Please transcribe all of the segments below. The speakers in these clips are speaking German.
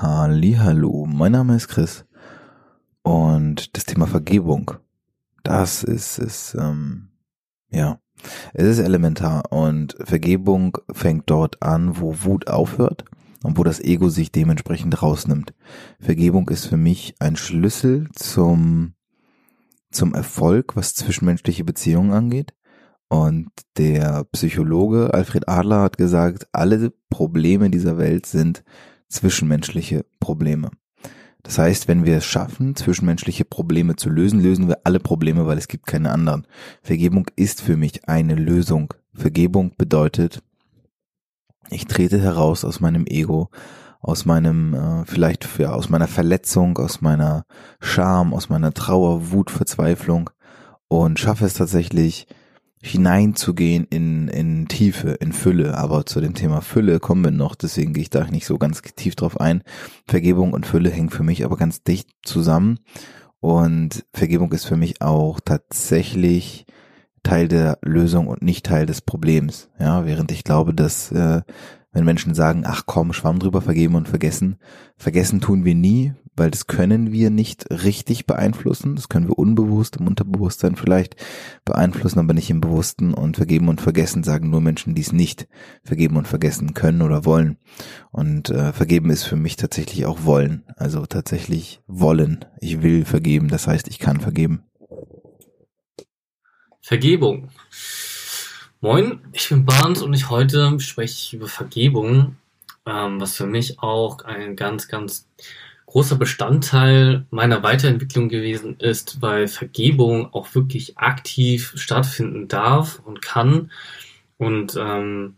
Hallo, mein Name ist Chris und das Thema Vergebung, das ist ist ähm, ja, es ist elementar und Vergebung fängt dort an, wo Wut aufhört und wo das Ego sich dementsprechend rausnimmt. Vergebung ist für mich ein Schlüssel zum zum Erfolg, was zwischenmenschliche Beziehungen angeht. Und der Psychologe Alfred Adler hat gesagt, alle Probleme dieser Welt sind zwischenmenschliche Probleme. Das heißt, wenn wir es schaffen, zwischenmenschliche Probleme zu lösen, lösen wir alle Probleme, weil es gibt keine anderen. Vergebung ist für mich eine Lösung. Vergebung bedeutet, ich trete heraus aus meinem Ego, aus meinem, äh, vielleicht ja, aus meiner Verletzung, aus meiner Scham, aus meiner Trauer, Wut, Verzweiflung und schaffe es tatsächlich, hineinzugehen in, in Tiefe, in Fülle. Aber zu dem Thema Fülle kommen wir noch, deswegen gehe ich da nicht so ganz tief drauf ein. Vergebung und Fülle hängen für mich aber ganz dicht zusammen. Und Vergebung ist für mich auch tatsächlich Teil der Lösung und nicht Teil des Problems. Ja, während ich glaube, dass äh, wenn Menschen sagen, ach komm, Schwamm drüber vergeben und vergessen, vergessen tun wir nie, weil das können wir nicht richtig beeinflussen. Das können wir unbewusst im Unterbewusstsein vielleicht beeinflussen, aber nicht im Bewussten. Und vergeben und vergessen sagen nur Menschen, die es nicht vergeben und vergessen können oder wollen. Und äh, vergeben ist für mich tatsächlich auch wollen. Also tatsächlich wollen. Ich will vergeben. Das heißt, ich kann vergeben. Vergebung. Moin, ich bin Barnes und ich heute spreche ich über Vergebung, ähm, was für mich auch ein ganz, ganz großer Bestandteil meiner Weiterentwicklung gewesen ist, weil Vergebung auch wirklich aktiv stattfinden darf und kann und ähm,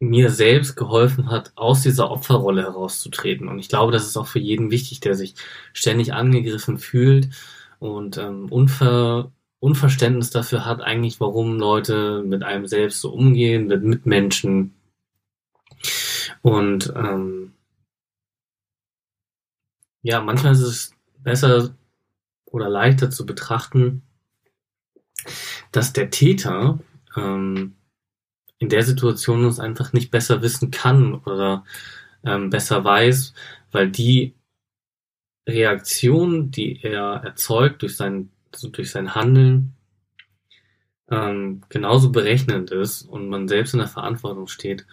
mir selbst geholfen hat, aus dieser Opferrolle herauszutreten. Und ich glaube, das ist auch für jeden wichtig, der sich ständig angegriffen fühlt und ähm, Unver Unverständnis dafür hat, eigentlich, warum Leute mit einem selbst so umgehen, mit Mitmenschen. Und ähm, ja, manchmal ist es besser oder leichter zu betrachten, dass der Täter ähm, in der Situation uns einfach nicht besser wissen kann oder ähm, besser weiß, weil die Reaktion, die er erzeugt durch sein, durch sein Handeln, ähm, genauso berechnend ist und man selbst in der Verantwortung steht,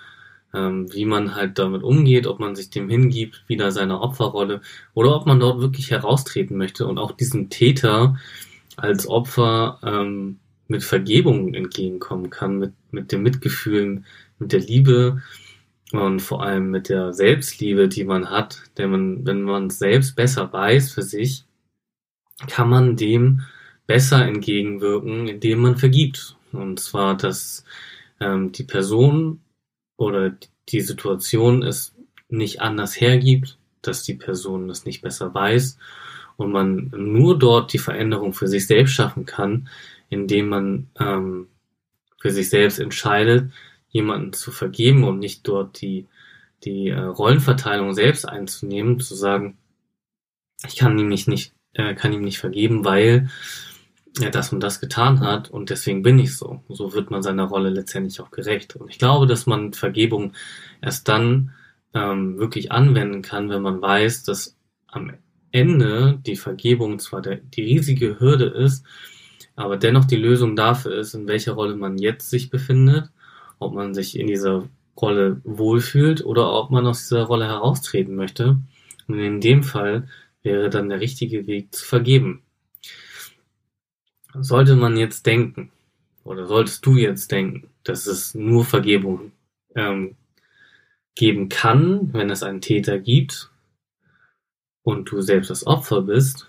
ähm, wie man halt damit umgeht, ob man sich dem hingibt, wieder seiner Opferrolle, oder ob man dort wirklich heraustreten möchte und auch diesem Täter als Opfer ähm, mit Vergebung entgegenkommen kann, mit, mit dem Mitgefühl, mit der Liebe und vor allem mit der Selbstliebe, die man hat. Denn man, wenn man selbst besser weiß für sich, kann man dem besser entgegenwirken, indem man vergibt. Und zwar, dass ähm, die Person oder die Situation es nicht anders hergibt, dass die Person es nicht besser weiß und man nur dort die Veränderung für sich selbst schaffen kann, indem man ähm, für sich selbst entscheidet, jemanden zu vergeben und nicht dort die, die äh, Rollenverteilung selbst einzunehmen, zu sagen, ich kann ihm nicht äh, kann ihm nicht vergeben, weil er das und das getan hat und deswegen bin ich so. So wird man seiner Rolle letztendlich auch gerecht. Und ich glaube, dass man Vergebung erst dann ähm, wirklich anwenden kann, wenn man weiß, dass am Ende die Vergebung zwar der, die riesige Hürde ist, aber dennoch die Lösung dafür ist, in welcher Rolle man jetzt sich befindet, ob man sich in dieser Rolle wohlfühlt oder ob man aus dieser Rolle heraustreten möchte. Und in dem Fall wäre dann der richtige Weg zu vergeben. Sollte man jetzt denken, oder solltest du jetzt denken, dass es nur Vergebung ähm, geben kann, wenn es einen Täter gibt und du selbst das Opfer bist,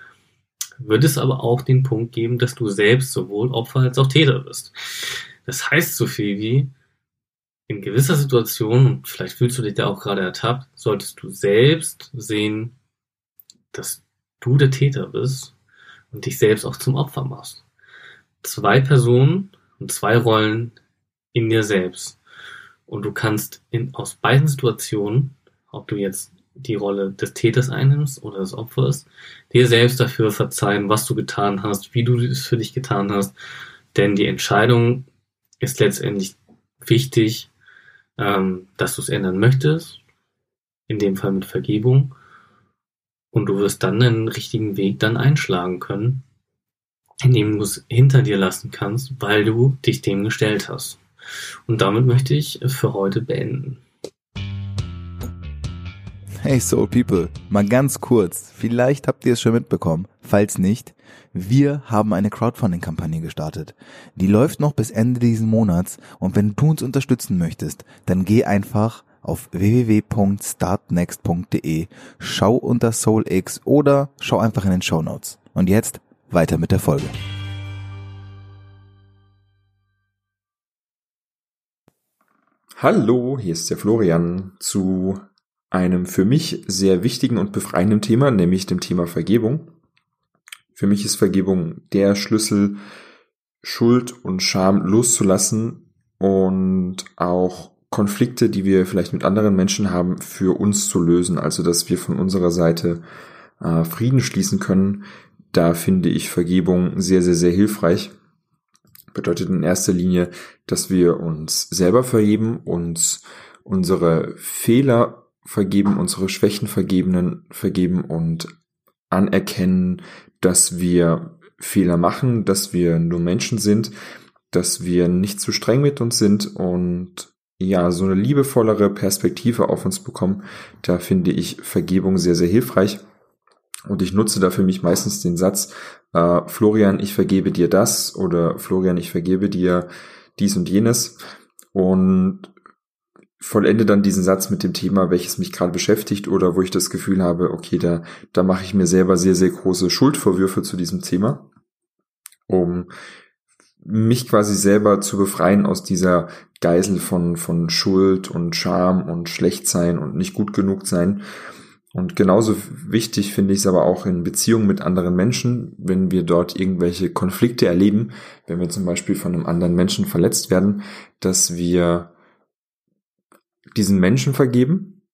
wird es aber auch den Punkt geben, dass du selbst sowohl Opfer als auch Täter bist. Das heißt so viel wie, in gewisser Situation, und vielleicht fühlst du dich da auch gerade ertappt, solltest du selbst sehen, dass du der Täter bist und dich selbst auch zum Opfer machst. Zwei Personen und zwei Rollen in dir selbst. Und du kannst in, aus beiden Situationen, ob du jetzt die Rolle des Täters einnimmst oder des Opfers, dir selbst dafür verzeihen, was du getan hast, wie du es für dich getan hast. Denn die Entscheidung ist letztendlich wichtig, ähm, dass du es ändern möchtest, in dem Fall mit Vergebung. Und du wirst dann einen richtigen Weg dann einschlagen können, indem du es hinter dir lassen kannst, weil du dich dem gestellt hast. Und damit möchte ich für heute beenden. Hey Soul People, mal ganz kurz, vielleicht habt ihr es schon mitbekommen, falls nicht, wir haben eine Crowdfunding-Kampagne gestartet. Die läuft noch bis Ende diesen Monats und wenn du uns unterstützen möchtest, dann geh einfach auf www.startnext.de, schau unter SoulX oder schau einfach in den Show Notes. Und jetzt weiter mit der Folge. Hallo, hier ist der Florian zu einem für mich sehr wichtigen und befreienden Thema, nämlich dem Thema Vergebung. Für mich ist Vergebung der Schlüssel, Schuld und Scham loszulassen und auch Konflikte, die wir vielleicht mit anderen Menschen haben, für uns zu lösen. Also, dass wir von unserer Seite äh, Frieden schließen können. Da finde ich Vergebung sehr, sehr, sehr hilfreich. Bedeutet in erster Linie, dass wir uns selber vergeben, uns unsere Fehler vergeben, unsere Schwächen vergebenen, vergeben und anerkennen, dass wir Fehler machen, dass wir nur Menschen sind, dass wir nicht zu streng mit uns sind und ja, so eine liebevollere Perspektive auf uns bekommen. Da finde ich Vergebung sehr, sehr hilfreich. Und ich nutze da für mich meistens den Satz, äh, Florian, ich vergebe dir das oder Florian, ich vergebe dir dies und jenes. Und vollende dann diesen Satz mit dem Thema, welches mich gerade beschäftigt oder wo ich das Gefühl habe, okay, da, da mache ich mir selber sehr, sehr große Schuldvorwürfe zu diesem Thema, um mich quasi selber zu befreien aus dieser Geisel von, von Schuld und Scham und Schlechtsein und nicht gut genug sein. Und genauso wichtig finde ich es aber auch in Beziehungen mit anderen Menschen, wenn wir dort irgendwelche Konflikte erleben, wenn wir zum Beispiel von einem anderen Menschen verletzt werden, dass wir diesen Menschen vergeben.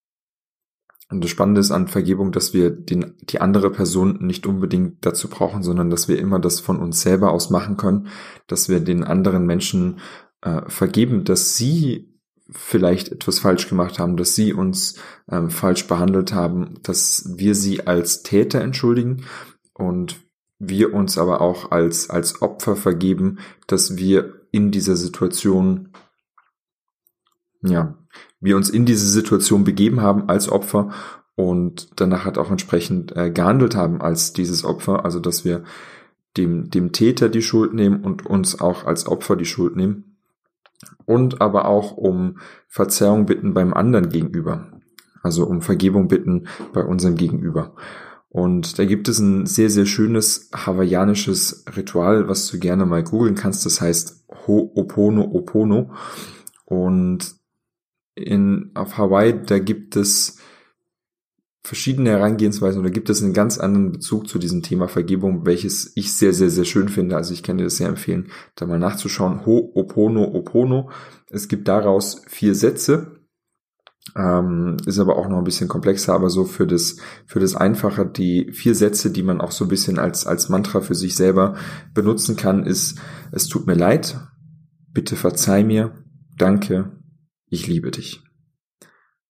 Und das Spannende ist an Vergebung, dass wir den, die andere Person nicht unbedingt dazu brauchen, sondern dass wir immer das von uns selber aus machen können, dass wir den anderen Menschen äh, vergeben, dass sie vielleicht etwas falsch gemacht haben, dass sie uns ähm, falsch behandelt haben, dass wir sie als Täter entschuldigen und wir uns aber auch als, als Opfer vergeben, dass wir in dieser Situation ja, wir uns in diese Situation begeben haben als Opfer und danach hat auch entsprechend äh, gehandelt haben als dieses Opfer, also dass wir dem, dem Täter die Schuld nehmen und uns auch als Opfer die Schuld nehmen und aber auch um Verzeihung bitten beim anderen gegenüber, also um Vergebung bitten bei unserem Gegenüber. Und da gibt es ein sehr, sehr schönes hawaiianisches Ritual, was du gerne mal googeln kannst. Das heißt Ho'opono Und in, auf Hawaii, da gibt es verschiedene Herangehensweisen oder gibt es einen ganz anderen Bezug zu diesem Thema Vergebung, welches ich sehr, sehr, sehr schön finde. Also ich kann dir das sehr empfehlen, da mal nachzuschauen. Ho, Opono, Opono. Es gibt daraus vier Sätze. Ähm, ist aber auch noch ein bisschen komplexer, aber so für das, für das Einfache, die vier Sätze, die man auch so ein bisschen als, als Mantra für sich selber benutzen kann, ist, es tut mir leid, bitte verzeih mir, danke, ich liebe dich.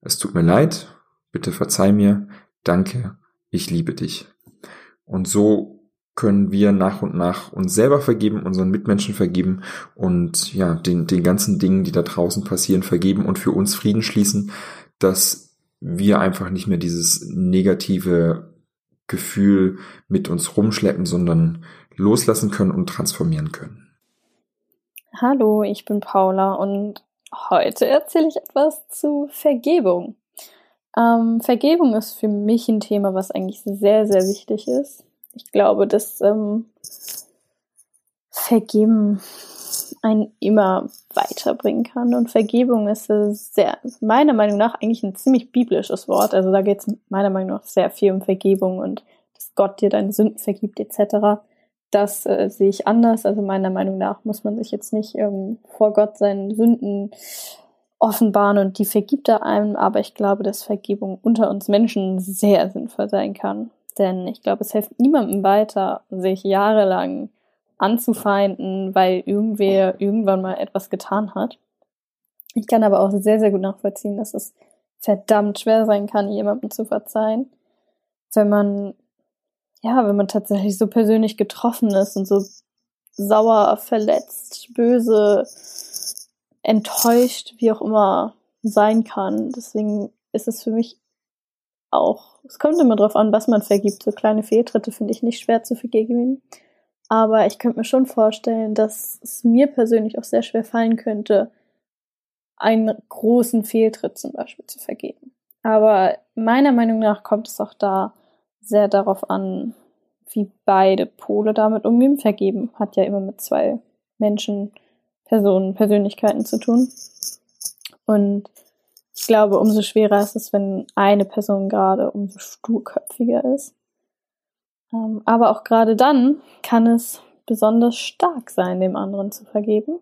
Es tut mir leid, bitte verzeih mir, danke, ich liebe dich. Und so können wir nach und nach uns selber vergeben, unseren Mitmenschen vergeben und ja, den, den ganzen Dingen, die da draußen passieren, vergeben und für uns Frieden schließen, dass wir einfach nicht mehr dieses negative Gefühl mit uns rumschleppen, sondern loslassen können und transformieren können. Hallo, ich bin Paula und heute erzähle ich etwas zu Vergebung. Ähm, Vergebung ist für mich ein Thema, was eigentlich sehr, sehr wichtig ist. Ich glaube, dass ähm, Vergeben einen immer weiterbringen kann. Und Vergebung ist sehr, meiner Meinung nach eigentlich ein ziemlich biblisches Wort. Also da geht es meiner Meinung nach sehr viel um Vergebung und dass Gott dir deine Sünden vergibt etc. Das äh, sehe ich anders. Also meiner Meinung nach muss man sich jetzt nicht ähm, vor Gott seinen Sünden offenbaren und die vergibt er einem, aber ich glaube, dass Vergebung unter uns Menschen sehr sinnvoll sein kann. Denn ich glaube, es hilft niemandem weiter, sich jahrelang anzufeinden, weil irgendwer irgendwann mal etwas getan hat. Ich kann aber auch sehr, sehr gut nachvollziehen, dass es verdammt schwer sein kann, jemandem zu verzeihen, wenn man, ja, wenn man tatsächlich so persönlich getroffen ist und so sauer, verletzt, böse, enttäuscht, wie auch immer sein kann. Deswegen ist es für mich auch, es kommt immer drauf an, was man vergibt. So kleine Fehltritte finde ich nicht schwer zu vergeben. Aber ich könnte mir schon vorstellen, dass es mir persönlich auch sehr schwer fallen könnte, einen großen Fehltritt zum Beispiel zu vergeben. Aber meiner Meinung nach kommt es auch da sehr darauf an, wie beide Pole damit umgehen. Vergeben hat ja immer mit zwei Menschen Personen, Persönlichkeiten zu tun. Und ich glaube, umso schwerer ist es, wenn eine Person gerade umso sturköpfiger ist. Ähm, aber auch gerade dann kann es besonders stark sein, dem anderen zu vergeben.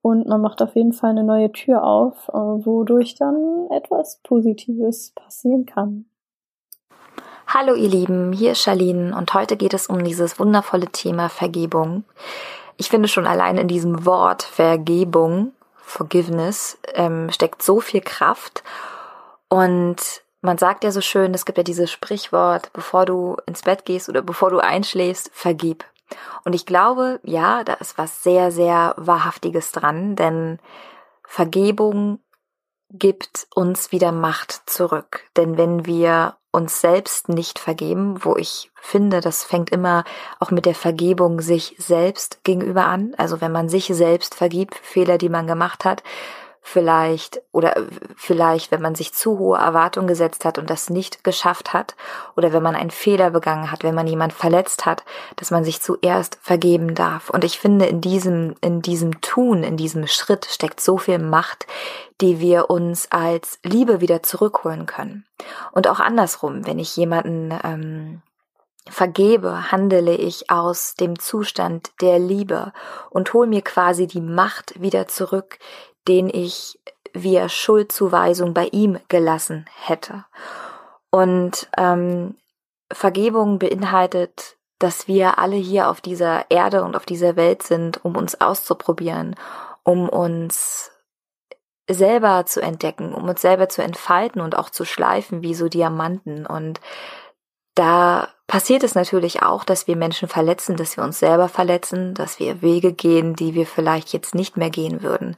Und man macht auf jeden Fall eine neue Tür auf, äh, wodurch dann etwas Positives passieren kann. Hallo ihr Lieben, hier ist Charlene und heute geht es um dieses wundervolle Thema Vergebung ich finde schon allein in diesem Wort Vergebung, Forgiveness, ähm, steckt so viel Kraft. Und man sagt ja so schön, es gibt ja dieses Sprichwort, bevor du ins Bett gehst oder bevor du einschläfst, vergib. Und ich glaube, ja, da ist was sehr, sehr Wahrhaftiges dran, denn Vergebung gibt uns wieder Macht zurück. Denn wenn wir uns selbst nicht vergeben, wo ich finde, das fängt immer auch mit der Vergebung sich selbst gegenüber an. Also wenn man sich selbst vergibt, Fehler, die man gemacht hat, vielleicht oder vielleicht, wenn man sich zu hohe Erwartungen gesetzt hat und das nicht geschafft hat oder wenn man einen Fehler begangen hat, wenn man jemand verletzt hat, dass man sich zuerst vergeben darf. Und ich finde, in diesem, in diesem Tun, in diesem Schritt steckt so viel Macht, die wir uns als Liebe wieder zurückholen können. Und auch andersrum, wenn ich jemanden ähm, vergebe, handele ich aus dem Zustand der Liebe und hole mir quasi die Macht wieder zurück, den ich via Schuldzuweisung bei ihm gelassen hätte. Und ähm, Vergebung beinhaltet, dass wir alle hier auf dieser Erde und auf dieser Welt sind, um uns auszuprobieren, um uns selber zu entdecken, um uns selber zu entfalten und auch zu schleifen wie so Diamanten. Und da passiert es natürlich auch, dass wir Menschen verletzen, dass wir uns selber verletzen, dass wir Wege gehen, die wir vielleicht jetzt nicht mehr gehen würden.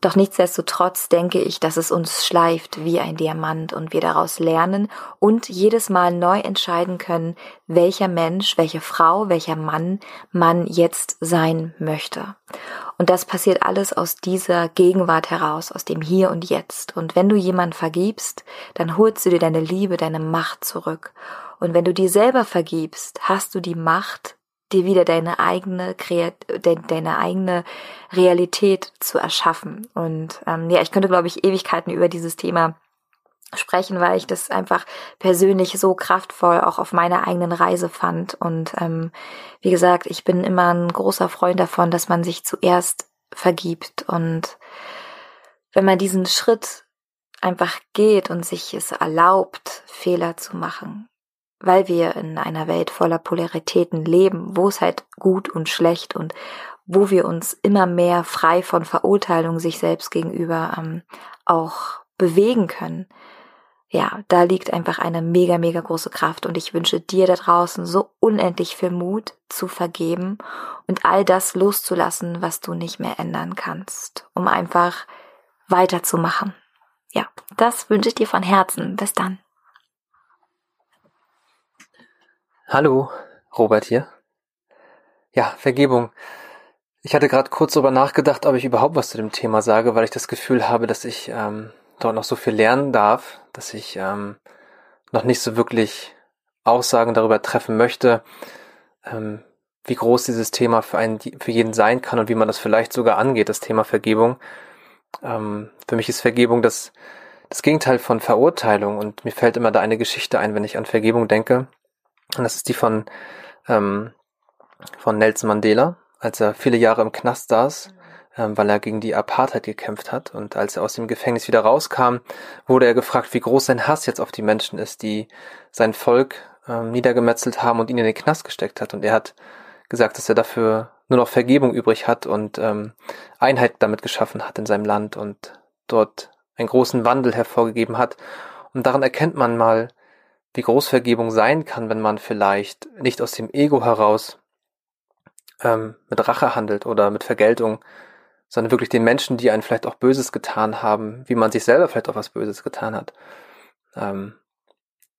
Doch nichtsdestotrotz denke ich, dass es uns schleift wie ein Diamant und wir daraus lernen und jedes Mal neu entscheiden können, welcher Mensch, welche Frau, welcher Mann man jetzt sein möchte. Und das passiert alles aus dieser Gegenwart heraus, aus dem Hier und Jetzt. Und wenn du jemand vergibst, dann holst du dir deine Liebe, deine Macht zurück. Und wenn du dir selber vergibst, hast du die Macht, dir wieder deine eigene Kreat deine eigene Realität zu erschaffen. Und ähm, ja, ich könnte, glaube ich, Ewigkeiten über dieses Thema sprechen, weil ich das einfach persönlich so kraftvoll auch auf meiner eigenen Reise fand. Und ähm, wie gesagt, ich bin immer ein großer Freund davon, dass man sich zuerst vergibt. Und wenn man diesen Schritt einfach geht und sich es erlaubt, Fehler zu machen, weil wir in einer Welt voller Polaritäten leben, wo es halt gut und schlecht und wo wir uns immer mehr frei von Verurteilung sich selbst gegenüber ähm, auch bewegen können, ja, da liegt einfach eine mega, mega große Kraft und ich wünsche dir da draußen so unendlich viel Mut zu vergeben und all das loszulassen, was du nicht mehr ändern kannst, um einfach weiterzumachen. Ja, das wünsche ich dir von Herzen. Bis dann. Hallo, Robert hier. Ja, Vergebung. Ich hatte gerade kurz darüber nachgedacht, ob ich überhaupt was zu dem Thema sage, weil ich das Gefühl habe, dass ich ähm, dort noch so viel lernen darf, dass ich ähm, noch nicht so wirklich Aussagen darüber treffen möchte, ähm, wie groß dieses Thema für einen, für jeden sein kann und wie man das vielleicht sogar angeht, das Thema Vergebung. Ähm, für mich ist Vergebung das, das Gegenteil von Verurteilung und mir fällt immer da eine Geschichte ein, wenn ich an Vergebung denke. Und das ist die von, ähm, von Nelson Mandela, als er viele Jahre im Knast saß ähm, weil er gegen die Apartheid gekämpft hat. Und als er aus dem Gefängnis wieder rauskam, wurde er gefragt, wie groß sein Hass jetzt auf die Menschen ist, die sein Volk ähm, niedergemetzelt haben und ihn in den Knast gesteckt hat. Und er hat gesagt, dass er dafür nur noch Vergebung übrig hat und ähm, Einheit damit geschaffen hat in seinem Land und dort einen großen Wandel hervorgegeben hat. Und daran erkennt man mal, wie groß Vergebung sein kann, wenn man vielleicht nicht aus dem Ego heraus ähm, mit Rache handelt oder mit Vergeltung, sondern wirklich den Menschen, die einen vielleicht auch Böses getan haben, wie man sich selber vielleicht auch was Böses getan hat, ähm,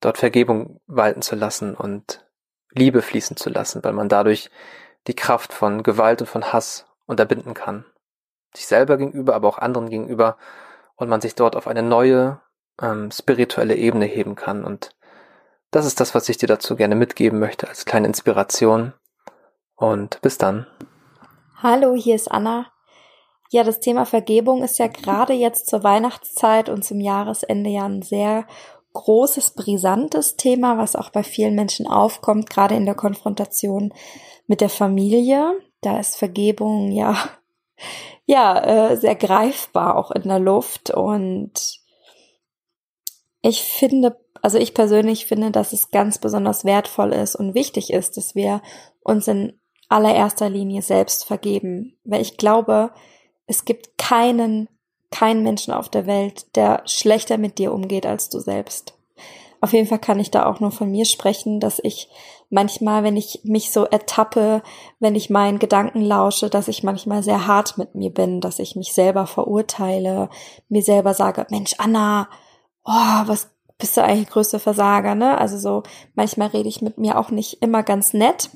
dort Vergebung walten zu lassen und Liebe fließen zu lassen, weil man dadurch die Kraft von Gewalt und von Hass unterbinden kann. Sich selber gegenüber, aber auch anderen gegenüber und man sich dort auf eine neue ähm, spirituelle Ebene heben kann. Und das ist das, was ich dir dazu gerne mitgeben möchte als kleine Inspiration. Und bis dann. Hallo, hier ist Anna. Ja, das Thema Vergebung ist ja gerade jetzt zur Weihnachtszeit und zum Jahresende ja ein sehr großes, brisantes Thema, was auch bei vielen Menschen aufkommt, gerade in der Konfrontation mit der Familie. Da ist Vergebung ja, ja, äh, sehr greifbar auch in der Luft und ich finde, also ich persönlich finde, dass es ganz besonders wertvoll ist und wichtig ist, dass wir uns in allererster Linie selbst vergeben, weil ich glaube, es gibt keinen, keinen Menschen auf der Welt, der schlechter mit dir umgeht als du selbst. Auf jeden Fall kann ich da auch nur von mir sprechen, dass ich manchmal, wenn ich mich so ertappe, wenn ich meinen Gedanken lausche, dass ich manchmal sehr hart mit mir bin, dass ich mich selber verurteile, mir selber sage, Mensch, Anna, oh, was bist du eigentlich größter Versager, ne? Also so, manchmal rede ich mit mir auch nicht immer ganz nett.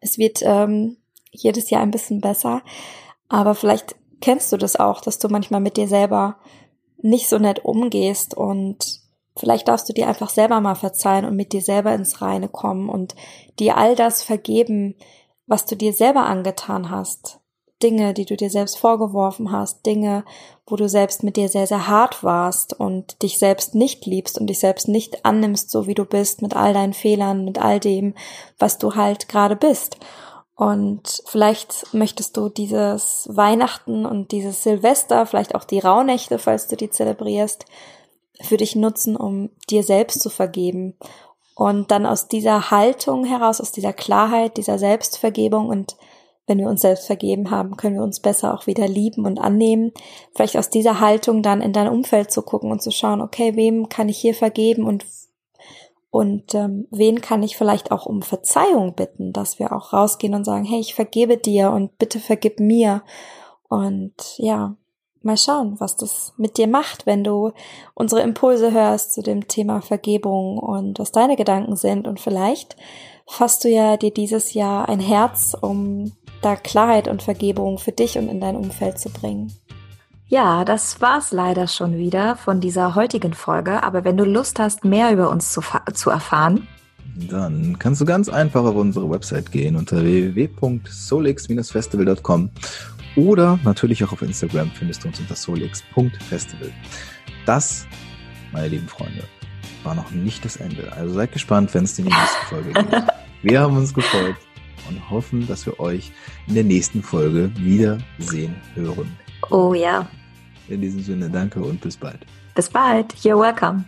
Es wird ähm, jedes Jahr ein bisschen besser. Aber vielleicht kennst du das auch, dass du manchmal mit dir selber nicht so nett umgehst und vielleicht darfst du dir einfach selber mal verzeihen und mit dir selber ins Reine kommen und dir all das vergeben, was du dir selber angetan hast. Dinge, die du dir selbst vorgeworfen hast, Dinge, wo du selbst mit dir sehr, sehr hart warst und dich selbst nicht liebst und dich selbst nicht annimmst, so wie du bist, mit all deinen Fehlern, mit all dem, was du halt gerade bist. Und vielleicht möchtest du dieses Weihnachten und dieses Silvester, vielleicht auch die Rauhnächte, falls du die zelebrierst, für dich nutzen, um dir selbst zu vergeben. Und dann aus dieser Haltung heraus, aus dieser Klarheit, dieser Selbstvergebung und wenn wir uns selbst vergeben haben, können wir uns besser auch wieder lieben und annehmen. Vielleicht aus dieser Haltung dann in dein Umfeld zu gucken und zu schauen, okay, wem kann ich hier vergeben und und ähm, wen kann ich vielleicht auch um Verzeihung bitten, dass wir auch rausgehen und sagen, hey, ich vergebe dir und bitte vergib mir. Und ja, mal schauen, was das mit dir macht, wenn du unsere Impulse hörst zu dem Thema Vergebung und was deine Gedanken sind. Und vielleicht fasst du ja dir dieses Jahr ein Herz, um da Klarheit und Vergebung für dich und in dein Umfeld zu bringen. Ja, das war's leider schon wieder von dieser heutigen Folge. Aber wenn du Lust hast, mehr über uns zu, zu erfahren, dann kannst du ganz einfach auf unsere Website gehen unter www.solix-festival.com oder natürlich auch auf Instagram findest du uns unter solix.festival. Das, meine lieben Freunde, war noch nicht das Ende. Also seid gespannt, wenn es in die nächste Folge geht. Wir haben uns gefreut und hoffen, dass wir euch in der nächsten Folge wiedersehen hören. Oh ja. In diesem Sinne, danke und bis bald. Bis bald. You're welcome.